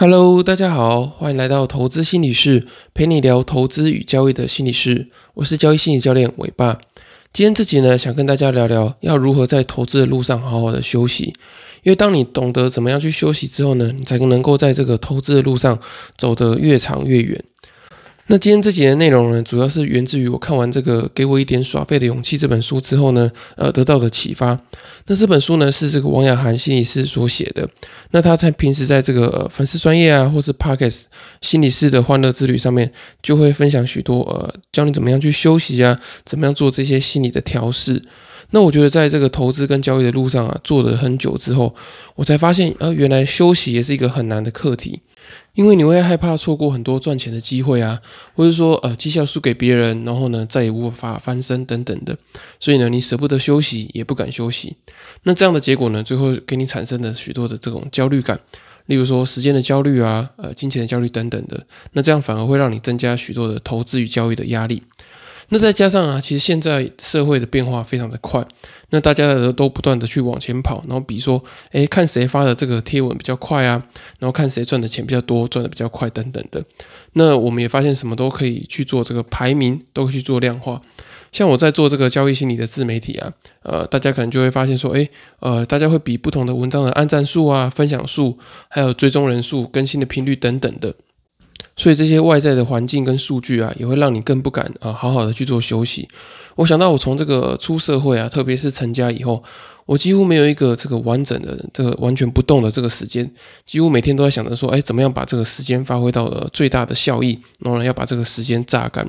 Hello，大家好，欢迎来到投资心理室，陪你聊投资与交易的心理室。我是交易心理教练伟爸。今天这集呢，想跟大家聊聊要如何在投资的路上好好的休息。因为当你懂得怎么样去休息之后呢，你才能够在这个投资的路上走得越长越远。那今天这节的内容呢，主要是源自于我看完这个《给我一点耍废的勇气》这本书之后呢，呃，得到的启发。那这本书呢，是这个王雅涵心理师所写的。那他在平时在这个呃粉丝专业啊，或是 Pockets 心理师的欢乐之旅上面，就会分享许多呃，教你怎么样去休息啊，怎么样做这些心理的调试。那我觉得在这个投资跟交易的路上啊，做了很久之后，我才发现，呃，原来休息也是一个很难的课题。因为你会害怕错过很多赚钱的机会啊，或者说呃绩效输给别人，然后呢再也无法翻身等等的，所以呢你舍不得休息，也不敢休息。那这样的结果呢，最后给你产生了许多的这种焦虑感，例如说时间的焦虑啊，呃金钱的焦虑等等的。那这样反而会让你增加许多的投资与交易的压力。那再加上啊，其实现在社会的变化非常的快，那大家都都不断的去往前跑，然后比如说，哎，看谁发的这个贴文比较快啊，然后看谁赚的钱比较多，赚的比较快等等的。那我们也发现什么都可以去做这个排名，都可以去做量化。像我在做这个交易心理的自媒体啊，呃，大家可能就会发现说，哎，呃，大家会比不同的文章的按赞数啊、分享数，还有追踪人数、更新的频率等等的。所以这些外在的环境跟数据啊，也会让你更不敢啊好好的去做休息。我想到我从这个出社会啊，特别是成家以后，我几乎没有一个这个完整的、这个完全不动的这个时间，几乎每天都在想着说，哎，怎么样把这个时间发挥到了最大的效益，然后呢要把这个时间榨干。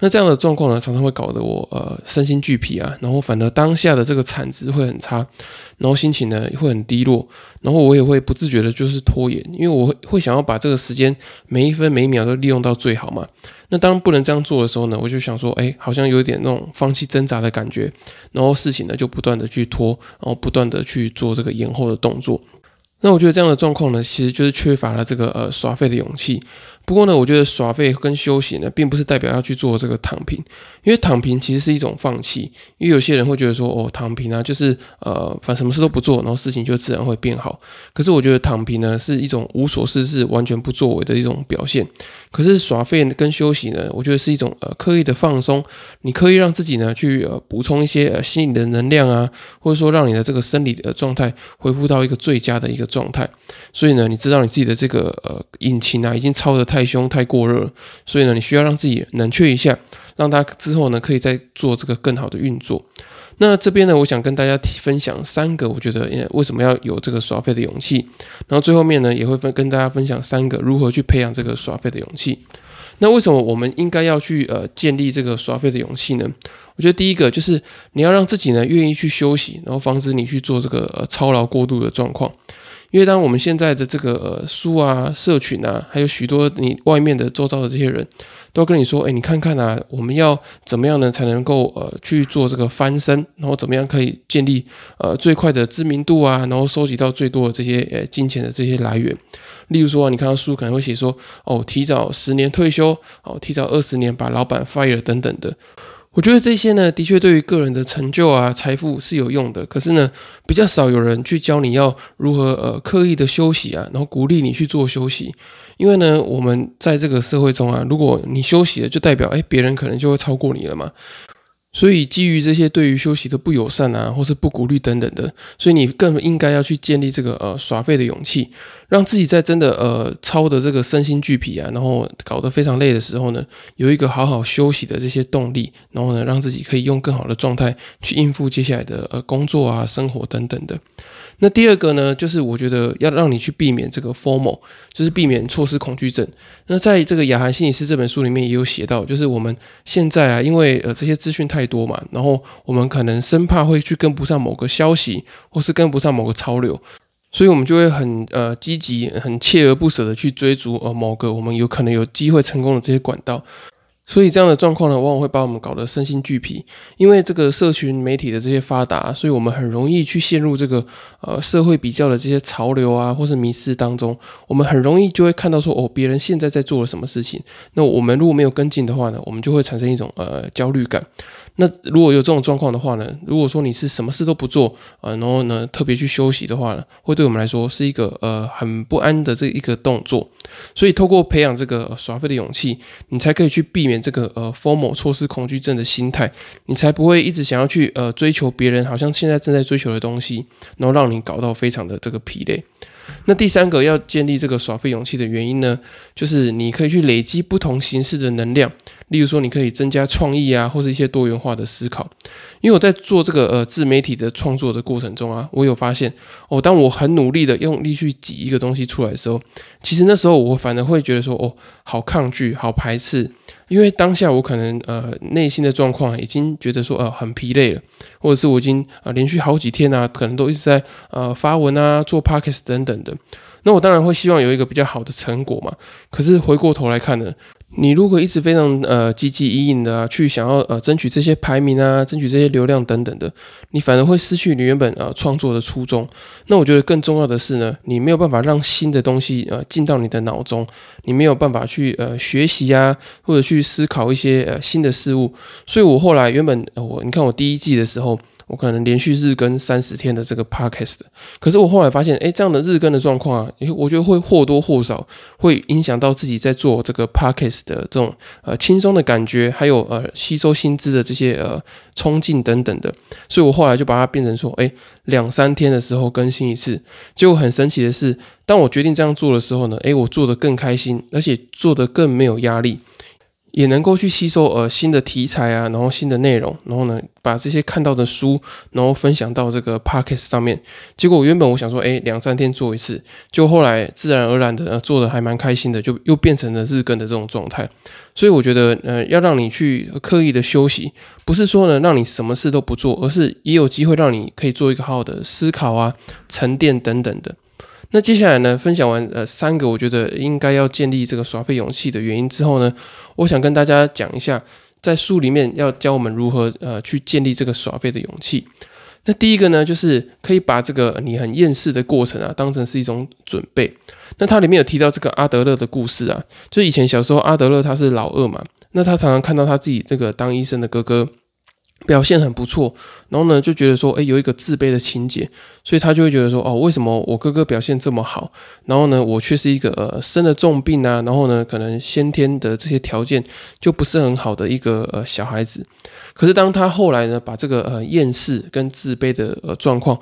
那这样的状况呢，常常会搞得我呃身心俱疲啊，然后反而当下的这个产值会很差，然后心情呢会很低落，然后我也会不自觉的就是拖延，因为我会会想要把这个时间每一分每一秒都利用到最好嘛。那当不能这样做的时候呢，我就想说，哎，好像有点那种放弃挣扎的感觉，然后事情呢就不断的去拖，然后不断的去做这个延后的动作。那我觉得这样的状况呢，其实就是缺乏了这个呃耍废的勇气。不过呢，我觉得耍废跟休息呢，并不是代表要去做这个躺平，因为躺平其实是一种放弃。因为有些人会觉得说，哦，躺平啊，就是呃，反正什么事都不做，然后事情就自然会变好。可是我觉得躺平呢，是一种无所事事、完全不作为的一种表现。可是耍废跟休息呢，我觉得是一种呃刻意的放松，你刻意让自己呢去呃补充一些呃心理的能量啊，或者说让你的这个生理的状态恢复到一个最佳的一个状态。所以呢，你知道你自己的这个呃引擎啊，已经超的太。太凶太过热，所以呢，你需要让自己冷却一下，让它之后呢，可以再做这个更好的运作。那这边呢，我想跟大家分享三个，我觉得为什么要有这个耍废的勇气。然后最后面呢，也会分跟大家分享三个如何去培养这个耍废的勇气。那为什么我们应该要去呃建立这个耍废的勇气呢？我觉得第一个就是你要让自己呢愿意去休息，然后防止你去做这个呃操劳过度的状况。因为当我们现在的这个书啊、社群啊，还有许多你外面的周遭的这些人，都跟你说：“哎，你看看啊，我们要怎么样呢，才能够呃去做这个翻身，然后怎么样可以建立呃最快的知名度啊，然后收集到最多的这些呃金钱的这些来源。例如说，你看到书可能会写说：哦，提早十年退休，哦，提早二十年把老板 fire 等等的。”我觉得这些呢，的确对于个人的成就啊、财富是有用的。可是呢，比较少有人去教你要如何呃刻意的休息啊，然后鼓励你去做休息。因为呢，我们在这个社会中啊，如果你休息了，就代表哎别人可能就会超过你了嘛。所以，基于这些对于休息的不友善啊，或是不鼓励等等的，所以你更应该要去建立这个呃耍废的勇气，让自己在真的呃操的这个身心俱疲啊，然后搞得非常累的时候呢，有一个好好休息的这些动力，然后呢，让自己可以用更好的状态去应付接下来的呃工作啊、生活等等的。那第二个呢，就是我觉得要让你去避免这个 formal，就是避免错失恐惧症。那在这个雅涵心理师这本书里面也有写到，就是我们现在啊，因为呃这些资讯太多嘛，然后我们可能生怕会去跟不上某个消息，或是跟不上某个潮流，所以我们就会很呃积极、很锲而不舍的去追逐呃某个我们有可能有机会成功的这些管道。所以这样的状况呢，往往会把我们搞得身心俱疲。因为这个社群媒体的这些发达，所以我们很容易去陷入这个呃社会比较的这些潮流啊，或是迷失当中。我们很容易就会看到说，哦，别人现在在做了什么事情。那我们如果没有跟进的话呢，我们就会产生一种呃焦虑感。那如果有这种状况的话呢，如果说你是什么事都不做啊，然后呢特别去休息的话呢，会对我们来说是一个呃很不安的这一个动作。所以透过培养这个耍废的勇气，你才可以去避免这个呃 formal 错失恐惧症的心态，你才不会一直想要去呃追求别人好像现在正在追求的东西，然后让你搞到非常的这个疲累。那第三个要建立这个耍废勇气的原因呢，就是你可以去累积不同形式的能量，例如说你可以增加创意啊，或是一些多元化的思考。因为我在做这个呃自媒体的创作的过程中啊，我有发现哦，当我很努力的用力去挤一个东西出来的时候，其实那时候我反而会觉得说哦，好抗拒，好排斥。因为当下我可能呃内心的状况已经觉得说呃很疲累了，或者是我已经啊连续好几天啊，可能都一直在呃发文啊做 podcast 等等的，那我当然会希望有一个比较好的成果嘛。可是回过头来看呢？你如果一直非常呃积极隐隐的啊去想要呃争取这些排名啊，争取这些流量等等的，你反而会失去你原本呃创作的初衷。那我觉得更重要的是呢，你没有办法让新的东西呃进到你的脑中，你没有办法去呃学习啊，或者去思考一些呃新的事物。所以我后来原本我你看我第一季的时候。我可能连续日更三十天的这个 podcast，可是我后来发现，哎，这样的日更的状况啊，我觉得会或多或少会影响到自己在做这个 podcast 的这种呃轻松的感觉，还有呃吸收新知的这些呃冲劲等等的，所以我后来就把它变成说，哎，两三天的时候更新一次。结果很神奇的是，当我决定这样做的时候呢，哎，我做的更开心，而且做的更没有压力。也能够去吸收呃新的题材啊，然后新的内容，然后呢把这些看到的书，然后分享到这个 podcast 上面。结果我原本我想说，哎，两三天做一次，就后来自然而然的呃做的还蛮开心的，就又变成了日更的这种状态。所以我觉得，呃，要让你去刻意的休息，不是说呢让你什么事都不做，而是也有机会让你可以做一个好好的思考啊、沉淀等等的。那接下来呢，分享完呃三个我觉得应该要建立这个耍废勇气的原因之后呢，我想跟大家讲一下，在书里面要教我们如何呃去建立这个耍废的勇气。那第一个呢，就是可以把这个你很厌世的过程啊，当成是一种准备。那它里面有提到这个阿德勒的故事啊，就以前小时候阿德勒他是老二嘛，那他常常看到他自己这个当医生的哥哥。表现很不错，然后呢就觉得说，哎，有一个自卑的情节，所以他就会觉得说，哦，为什么我哥哥表现这么好，然后呢我却是一个呃生了重病啊，然后呢可能先天的这些条件就不是很好的一个呃小孩子。可是当他后来呢把这个呃厌世跟自卑的呃状况。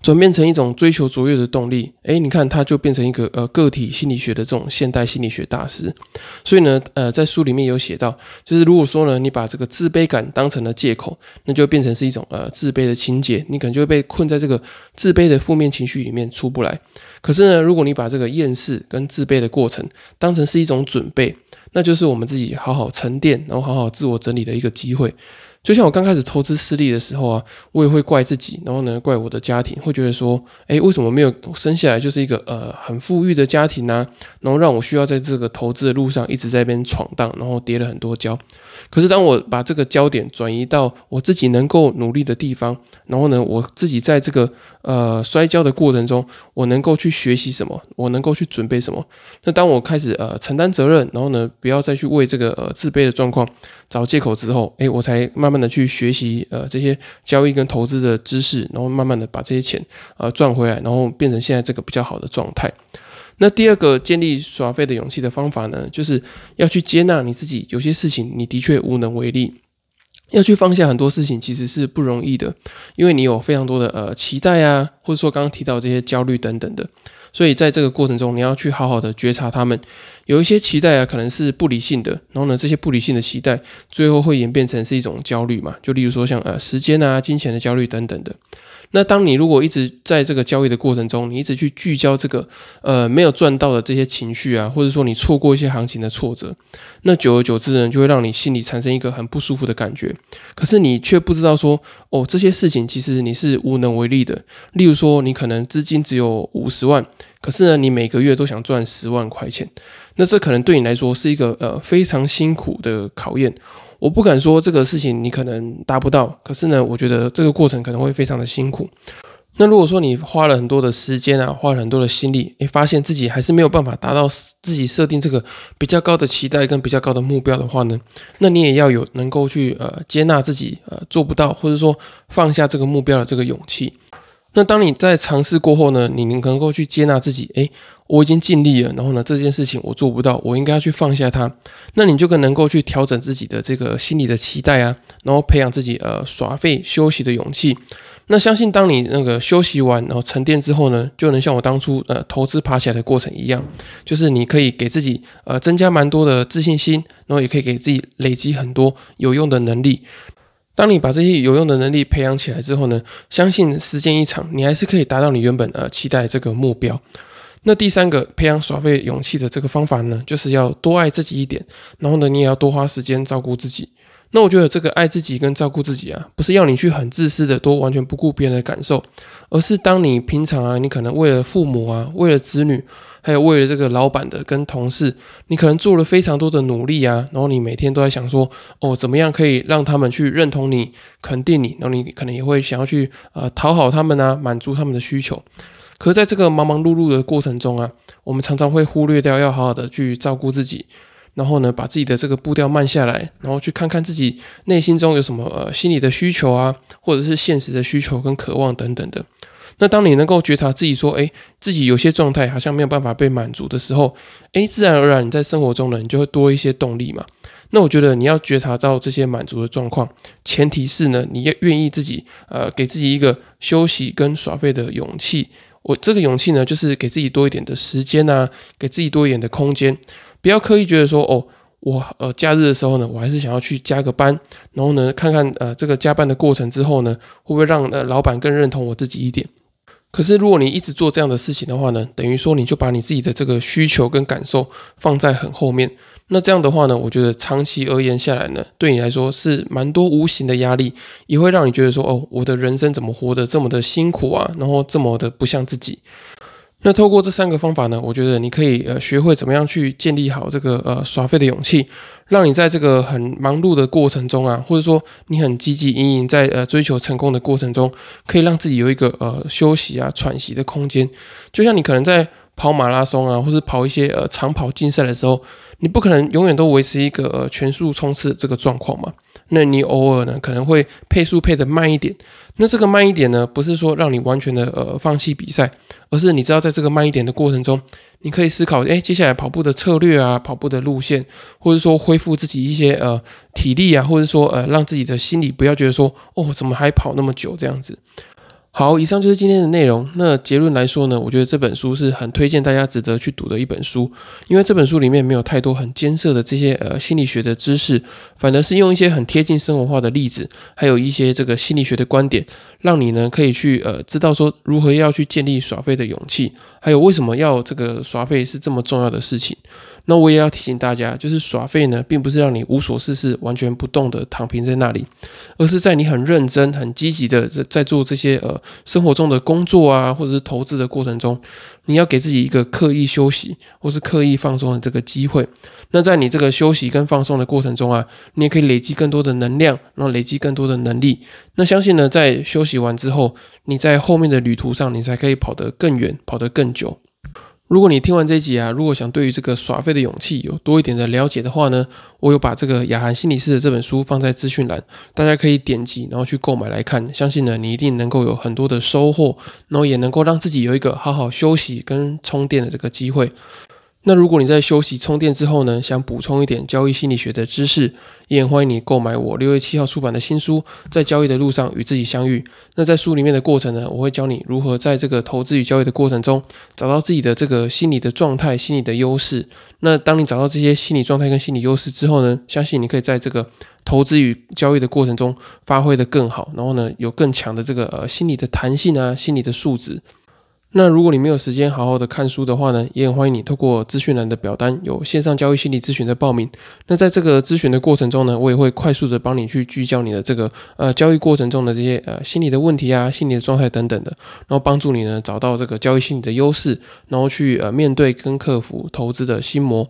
转变成一种追求卓越的动力，诶，你看，他就变成一个呃个体心理学的这种现代心理学大师。所以呢，呃，在书里面有写到，就是如果说呢，你把这个自卑感当成了借口，那就变成是一种呃自卑的情节，你可能就会被困在这个自卑的负面情绪里面出不来。可是呢，如果你把这个厌世跟自卑的过程当成是一种准备，那就是我们自己好好沉淀，然后好好自我整理的一个机会。就像我刚开始投资失利的时候啊，我也会怪自己，然后呢，怪我的家庭，会觉得说，哎，为什么没有生下来就是一个呃很富裕的家庭呢？然后让我需要在这个投资的路上一直在边闯荡，然后跌了很多跤。可是当我把这个焦点转移到我自己能够努力的地方，然后呢，我自己在这个呃摔跤的过程中，我能够去学习什么，我能够去准备什么。那当我开始呃承担责任，然后呢，不要再去为这个呃自卑的状况找借口之后，诶，我才慢慢的去学习呃这些交易跟投资的知识，然后慢慢的把这些钱呃赚回来，然后变成现在这个比较好的状态。那第二个建立耍废的勇气的方法呢，就是要去接纳你自己，有些事情你的确无能为力，要去放下很多事情其实是不容易的，因为你有非常多的呃期待啊，或者说刚刚提到这些焦虑等等的，所以在这个过程中你要去好好的觉察他们，有一些期待啊可能是不理性的，然后呢这些不理性的期待最后会演变成是一种焦虑嘛，就例如说像呃时间啊、金钱的焦虑等等的。那当你如果一直在这个交易的过程中，你一直去聚焦这个呃没有赚到的这些情绪啊，或者说你错过一些行情的挫折，那久而久之呢，就会让你心里产生一个很不舒服的感觉。可是你却不知道说，哦，这些事情其实你是无能为力的。例如说，你可能资金只有五十万，可是呢，你每个月都想赚十万块钱，那这可能对你来说是一个呃非常辛苦的考验。我不敢说这个事情你可能达不到，可是呢，我觉得这个过程可能会非常的辛苦。那如果说你花了很多的时间啊，花了很多的心力，诶，发现自己还是没有办法达到自己设定这个比较高的期待跟比较高的目标的话呢，那你也要有能够去呃接纳自己呃做不到，或者说放下这个目标的这个勇气。那当你在尝试过后呢，你能够去接纳自己，诶，我已经尽力了，然后呢，这件事情我做不到，我应该要去放下它。那你就更能够去调整自己的这个心理的期待啊，然后培养自己呃耍废休息的勇气。那相信当你那个休息完，然后沉淀之后呢，就能像我当初呃投资爬起来的过程一样，就是你可以给自己呃增加蛮多的自信心，然后也可以给自己累积很多有用的能力。当你把这些有用的能力培养起来之后呢，相信时间一长，你还是可以达到你原本呃期待这个目标。那第三个培养耍废勇气的这个方法呢，就是要多爱自己一点，然后呢，你也要多花时间照顾自己。那我觉得这个爱自己跟照顾自己啊，不是要你去很自私的多完全不顾别人的感受，而是当你平常啊，你可能为了父母啊，为了子女。还有为了这个老板的跟同事，你可能做了非常多的努力啊，然后你每天都在想说，哦，怎么样可以让他们去认同你、肯定你，然后你可能也会想要去呃讨好他们啊，满足他们的需求。可是在这个忙忙碌碌的过程中啊，我们常常会忽略掉要好好的去照顾自己，然后呢，把自己的这个步调慢下来，然后去看看自己内心中有什么呃心理的需求啊，或者是现实的需求跟渴望等等的。那当你能够觉察自己说，哎，自己有些状态好像没有办法被满足的时候，哎，自然而然你在生活中呢，你就会多一些动力嘛。那我觉得你要觉察到这些满足的状况，前提是呢，你要愿意自己，呃，给自己一个休息跟耍废的勇气。我这个勇气呢，就是给自己多一点的时间啊，给自己多一点的空间，不要刻意觉得说，哦，我呃假日的时候呢，我还是想要去加个班，然后呢，看看呃这个加班的过程之后呢，会不会让呃老板更认同我自己一点。可是，如果你一直做这样的事情的话呢，等于说你就把你自己的这个需求跟感受放在很后面。那这样的话呢，我觉得长期而言下来呢，对你来说是蛮多无形的压力，也会让你觉得说，哦，我的人生怎么活得这么的辛苦啊，然后这么的不像自己。那透过这三个方法呢，我觉得你可以呃学会怎么样去建立好这个呃耍废的勇气，让你在这个很忙碌的过程中啊，或者说你很积极营营在呃追求成功的过程中，可以让自己有一个呃休息啊喘息的空间。就像你可能在跑马拉松啊，或是跑一些呃长跑竞赛的时候，你不可能永远都维持一个呃全速冲刺这个状况嘛。那你偶尔呢可能会配速配的慢一点，那这个慢一点呢，不是说让你完全的呃放弃比赛，而是你知道在这个慢一点的过程中，你可以思考，哎，接下来跑步的策略啊，跑步的路线，或者说恢复自己一些呃体力啊，或者说呃让自己的心理不要觉得说，哦，怎么还跑那么久这样子。好，以上就是今天的内容。那结论来说呢，我觉得这本书是很推荐大家值得去读的一本书，因为这本书里面没有太多很艰涩的这些呃心理学的知识，反而是用一些很贴近生活化的例子，还有一些这个心理学的观点，让你呢可以去呃知道说如何要去建立耍废的勇气，还有为什么要这个耍废是这么重要的事情。那我也要提醒大家，就是耍废呢，并不是让你无所事事、完全不动的躺平在那里，而是在你很认真、很积极的在在做这些呃生活中的工作啊，或者是投资的过程中，你要给自己一个刻意休息或是刻意放松的这个机会。那在你这个休息跟放松的过程中啊，你也可以累积更多的能量，然后累积更多的能力。那相信呢，在休息完之后，你在后面的旅途上，你才可以跑得更远，跑得更久。如果你听完这集啊，如果想对于这个耍废的勇气有多一点的了解的话呢，我有把这个雅涵心理师的这本书放在资讯栏，大家可以点击然后去购买来看。相信呢，你一定能够有很多的收获，然后也能够让自己有一个好好休息跟充电的这个机会。那如果你在休息充电之后呢，想补充一点交易心理学的知识，也欢迎你购买我六月七号出版的新书《在交易的路上与自己相遇》。那在书里面的过程呢，我会教你如何在这个投资与交易的过程中，找到自己的这个心理的状态、心理的优势。那当你找到这些心理状态跟心理优势之后呢，相信你可以在这个投资与交易的过程中发挥的更好，然后呢，有更强的这个呃心理的弹性啊，心理的素质。那如果你没有时间好好的看书的话呢，也很欢迎你透过资讯栏的表单有线上交易心理咨询的报名。那在这个咨询的过程中呢，我也会快速的帮你去聚焦你的这个呃交易过程中的这些呃心理的问题啊、心理的状态等等的，然后帮助你呢找到这个交易心理的优势，然后去呃面对跟克服投资的心魔。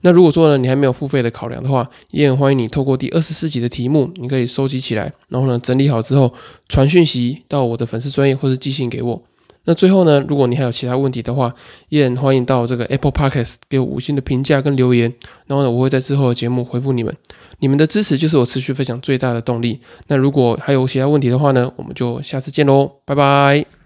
那如果说呢，你还没有付费的考量的话，也很欢迎你透过第二十四集的题目，你可以收集起来，然后呢整理好之后传讯息到我的粉丝专业或是寄信给我。那最后呢，如果你还有其他问题的话，依然欢迎到这个 Apple Podcast 给我五星的评价跟留言，然后呢，我会在之后的节目回复你们。你们的支持就是我持续分享最大的动力。那如果还有其他问题的话呢，我们就下次见喽，拜拜。